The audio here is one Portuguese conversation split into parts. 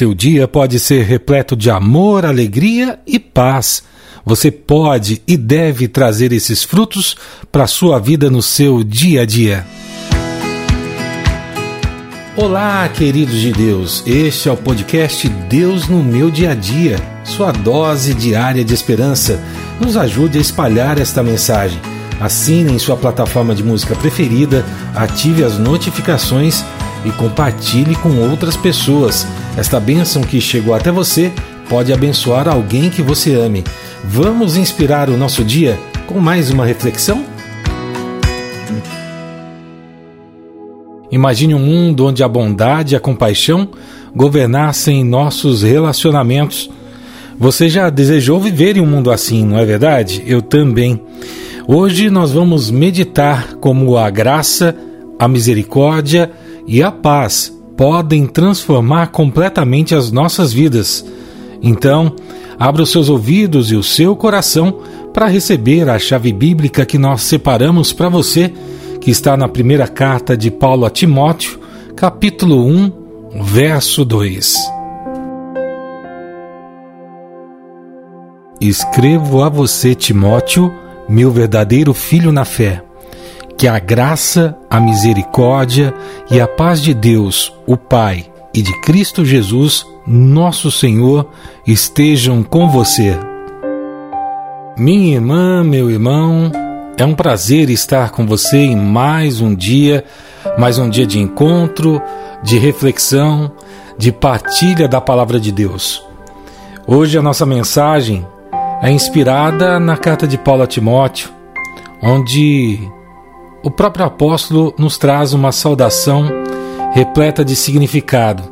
Seu dia pode ser repleto de amor, alegria e paz. Você pode e deve trazer esses frutos para a sua vida no seu dia a dia. Olá, queridos de Deus. Este é o podcast Deus no meu dia a dia, sua dose diária de esperança. Nos ajude a espalhar esta mensagem. Assine em sua plataforma de música preferida, ative as notificações e compartilhe com outras pessoas. Esta bênção que chegou até você pode abençoar alguém que você ame. Vamos inspirar o nosso dia com mais uma reflexão? Imagine um mundo onde a bondade e a compaixão governassem nossos relacionamentos. Você já desejou viver em um mundo assim, não é verdade? Eu também. Hoje nós vamos meditar como a graça, a misericórdia e a paz podem transformar completamente as nossas vidas. Então, abra os seus ouvidos e o seu coração para receber a chave bíblica que nós separamos para você, que está na primeira carta de Paulo a Timóteo, capítulo 1, verso 2. Escrevo a você, Timóteo, meu verdadeiro filho na fé que a graça, a misericórdia e a paz de Deus, o Pai, e de Cristo Jesus, nosso Senhor, estejam com você. Minha irmã, meu irmão, é um prazer estar com você em mais um dia, mais um dia de encontro, de reflexão, de partilha da palavra de Deus. Hoje a nossa mensagem é inspirada na carta de Paulo a Timóteo, onde o próprio apóstolo nos traz uma saudação repleta de significado.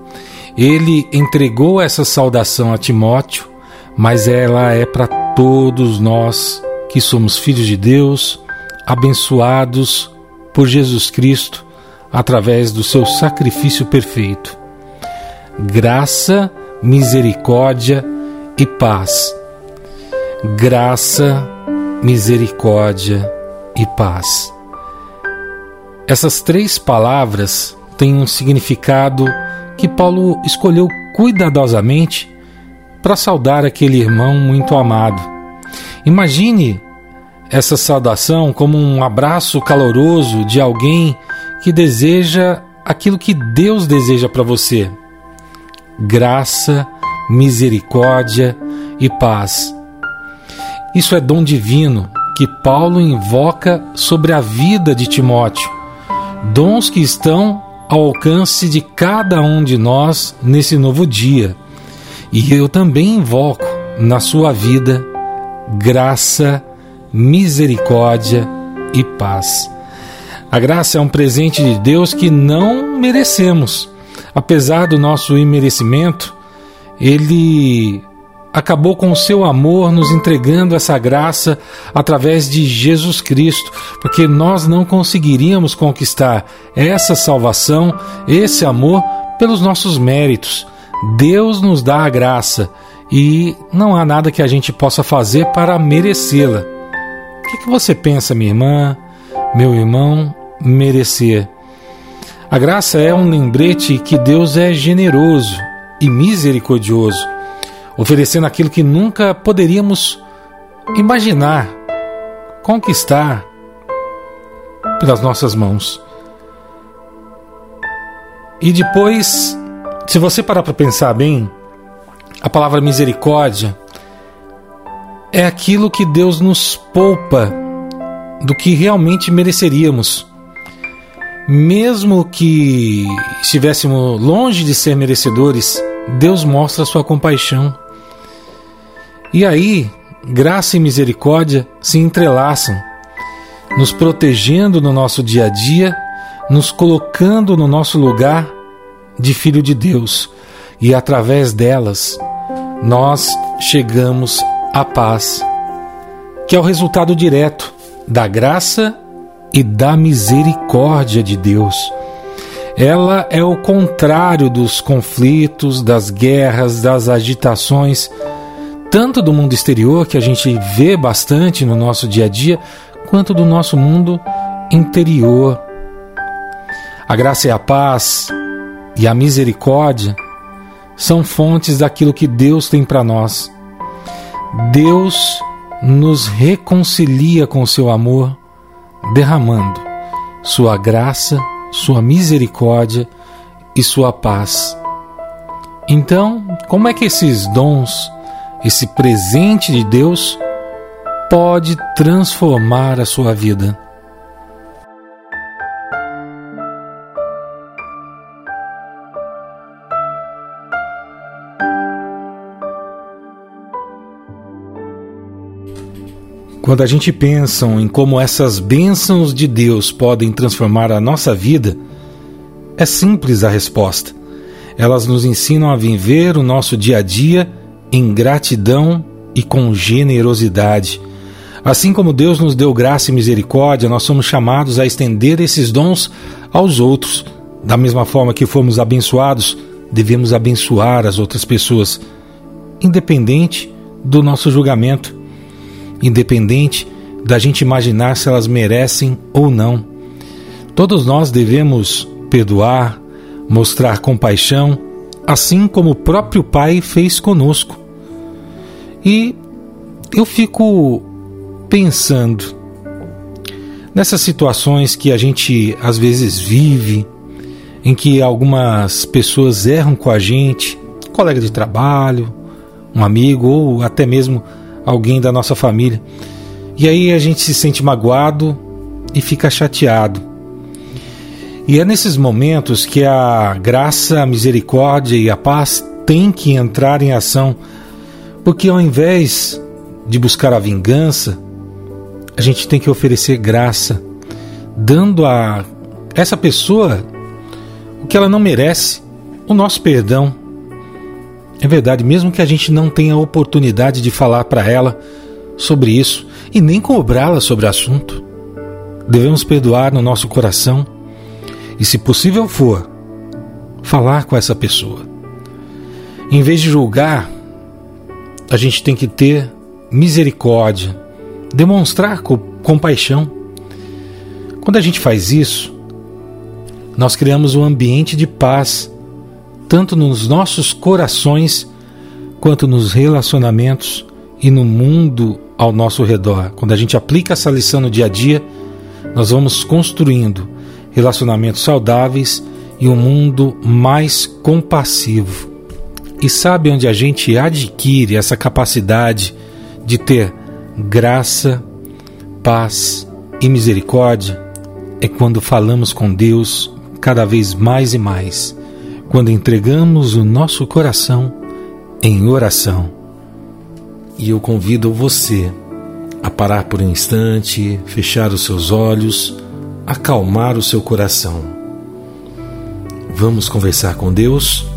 Ele entregou essa saudação a Timóteo, mas ela é para todos nós que somos filhos de Deus, abençoados por Jesus Cristo através do seu sacrifício perfeito. Graça, misericórdia e paz. Graça, misericórdia e paz. Essas três palavras têm um significado que Paulo escolheu cuidadosamente para saudar aquele irmão muito amado. Imagine essa saudação como um abraço caloroso de alguém que deseja aquilo que Deus deseja para você: graça, misericórdia e paz. Isso é dom divino que Paulo invoca sobre a vida de Timóteo dons que estão ao alcance de cada um de nós nesse novo dia. E eu também invoco na sua vida graça, misericórdia e paz. A graça é um presente de Deus que não merecemos. Apesar do nosso imerecimento, ele acabou com o seu amor nos entregando essa graça através de Jesus Cristo, porque nós não conseguiríamos conquistar essa salvação, esse amor pelos nossos méritos. Deus nos dá a graça e não há nada que a gente possa fazer para merecê-la. O que, que você pensa, minha irmã, meu irmão, merecer? A graça é um lembrete que Deus é generoso e misericordioso oferecendo aquilo que nunca poderíamos imaginar conquistar pelas nossas mãos. E depois, se você parar para pensar bem, a palavra misericórdia é aquilo que Deus nos poupa do que realmente mereceríamos. Mesmo que estivéssemos longe de ser merecedores, Deus mostra sua compaixão e aí, graça e misericórdia se entrelaçam, nos protegendo no nosso dia a dia, nos colocando no nosso lugar de filho de Deus, e através delas nós chegamos à paz, que é o resultado direto da graça e da misericórdia de Deus. Ela é o contrário dos conflitos, das guerras, das agitações tanto do mundo exterior, que a gente vê bastante no nosso dia a dia, quanto do nosso mundo interior. A graça e a paz e a misericórdia são fontes daquilo que Deus tem para nós. Deus nos reconcilia com seu amor, derramando sua graça, sua misericórdia e sua paz. Então, como é que esses dons, esse presente de Deus, pode transformar a sua vida? Quando a gente pensa em como essas bênçãos de Deus podem transformar a nossa vida, é simples a resposta. Elas nos ensinam a viver o nosso dia a dia em gratidão e com generosidade. Assim como Deus nos deu graça e misericórdia, nós somos chamados a estender esses dons aos outros. Da mesma forma que fomos abençoados, devemos abençoar as outras pessoas, independente do nosso julgamento independente da gente imaginar se elas merecem ou não. Todos nós devemos perdoar, mostrar compaixão, assim como o próprio Pai fez conosco. E eu fico pensando nessas situações que a gente às vezes vive, em que algumas pessoas erram com a gente, colega de trabalho, um amigo ou até mesmo alguém da nossa família. E aí a gente se sente magoado e fica chateado. E é nesses momentos que a graça, a misericórdia e a paz têm que entrar em ação, porque ao invés de buscar a vingança, a gente tem que oferecer graça, dando a essa pessoa o que ela não merece, o nosso perdão. É verdade, mesmo que a gente não tenha oportunidade de falar para ela sobre isso e nem cobrá-la sobre o assunto, devemos perdoar no nosso coração e, se possível for, falar com essa pessoa. Em vez de julgar, a gente tem que ter misericórdia, demonstrar compaixão. Quando a gente faz isso, nós criamos um ambiente de paz tanto nos nossos corações quanto nos relacionamentos e no mundo ao nosso redor. Quando a gente aplica essa lição no dia a dia, nós vamos construindo relacionamentos saudáveis e um mundo mais compassivo. E sabe onde a gente adquire essa capacidade de ter graça, paz e misericórdia? É quando falamos com Deus cada vez mais e mais quando entregamos o nosso coração em oração. E eu convido você a parar por um instante, fechar os seus olhos, acalmar o seu coração. Vamos conversar com Deus?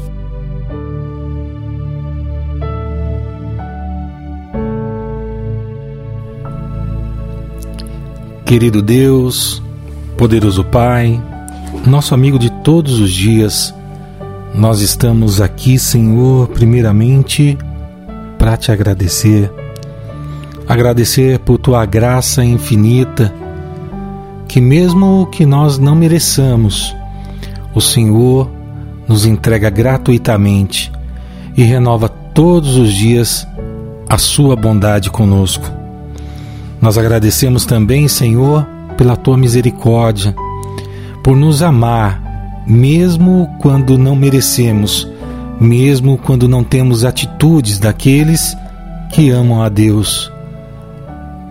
Querido Deus, poderoso Pai, nosso amigo de todos os dias, nós estamos aqui, Senhor, primeiramente para te agradecer. Agradecer por tua graça infinita, que mesmo que nós não mereçamos, o Senhor nos entrega gratuitamente e renova todos os dias a sua bondade conosco. Nós agradecemos também, Senhor, pela tua misericórdia, por nos amar mesmo quando não merecemos, mesmo quando não temos atitudes daqueles que amam a Deus.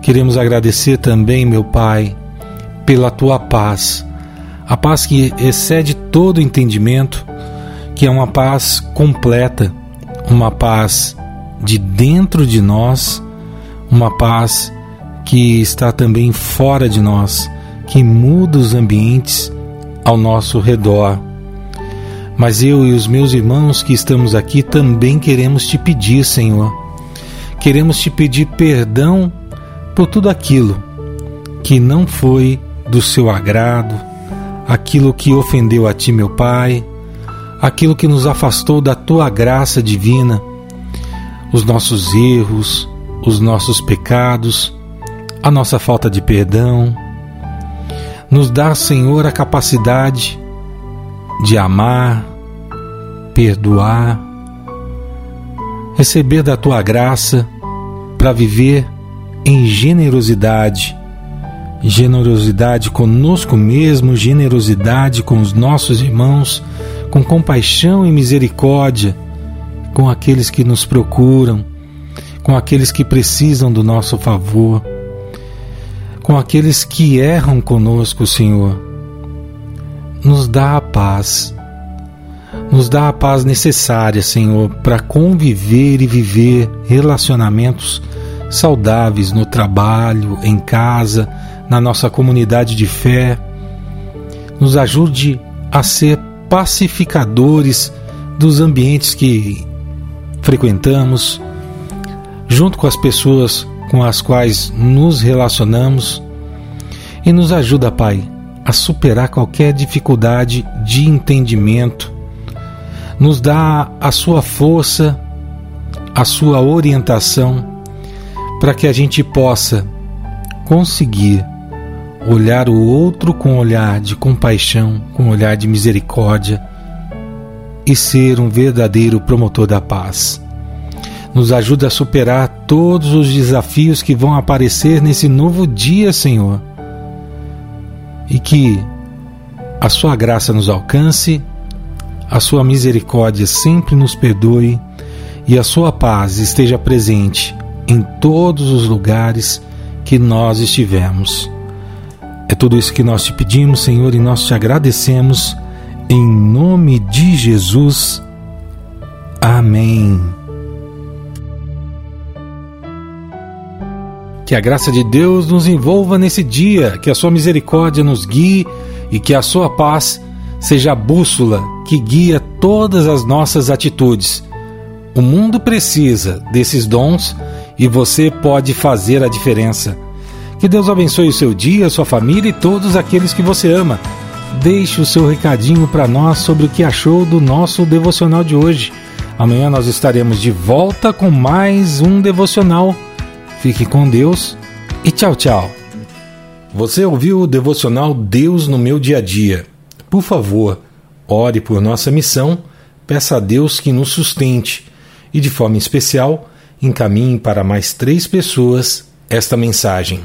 Queremos agradecer também, meu Pai, pela tua paz, a paz que excede todo entendimento, que é uma paz completa, uma paz de dentro de nós, uma paz que está também fora de nós, que muda os ambientes ao nosso redor. Mas eu e os meus irmãos que estamos aqui também queremos te pedir, Senhor. Queremos te pedir perdão por tudo aquilo que não foi do seu agrado, aquilo que ofendeu a ti, meu Pai, aquilo que nos afastou da tua graça divina, os nossos erros, os nossos pecados, a nossa falta de perdão nos dá, Senhor, a capacidade de amar, perdoar receber da tua graça para viver em generosidade. Generosidade conosco mesmo, generosidade com os nossos irmãos, com compaixão e misericórdia com aqueles que nos procuram, com aqueles que precisam do nosso favor, com aqueles que erram conosco, Senhor. Nos dá a paz, nos dá a paz necessária, Senhor, para conviver e viver relacionamentos saudáveis no trabalho, em casa, na nossa comunidade de fé. Nos ajude a ser pacificadores dos ambientes que frequentamos, junto com as pessoas com as quais nos relacionamos, e nos ajuda, Pai, a superar qualquer dificuldade de entendimento. Nos dá a sua força, a sua orientação, para que a gente possa conseguir olhar o outro com olhar de compaixão, com olhar de misericórdia e ser um verdadeiro promotor da paz. Nos ajuda a superar todos os desafios que vão aparecer nesse novo dia, Senhor. E que a Sua graça nos alcance, a Sua misericórdia sempre nos perdoe e a Sua paz esteja presente em todos os lugares que nós estivermos. É tudo isso que nós te pedimos, Senhor, e nós te agradecemos em nome de Jesus. Amém. Que a graça de Deus nos envolva nesse dia, que a sua misericórdia nos guie e que a sua paz seja a bússola que guia todas as nossas atitudes. O mundo precisa desses dons e você pode fazer a diferença. Que Deus abençoe o seu dia, sua família e todos aqueles que você ama deixe o seu recadinho para nós sobre o que achou do nosso devocional de hoje. Amanhã nós estaremos de volta com mais um devocional. Fique com Deus e tchau, tchau. Você ouviu o devocional Deus no meu dia a dia? Por favor, ore por nossa missão, peça a Deus que nos sustente e, de forma especial, encaminhe para mais três pessoas esta mensagem.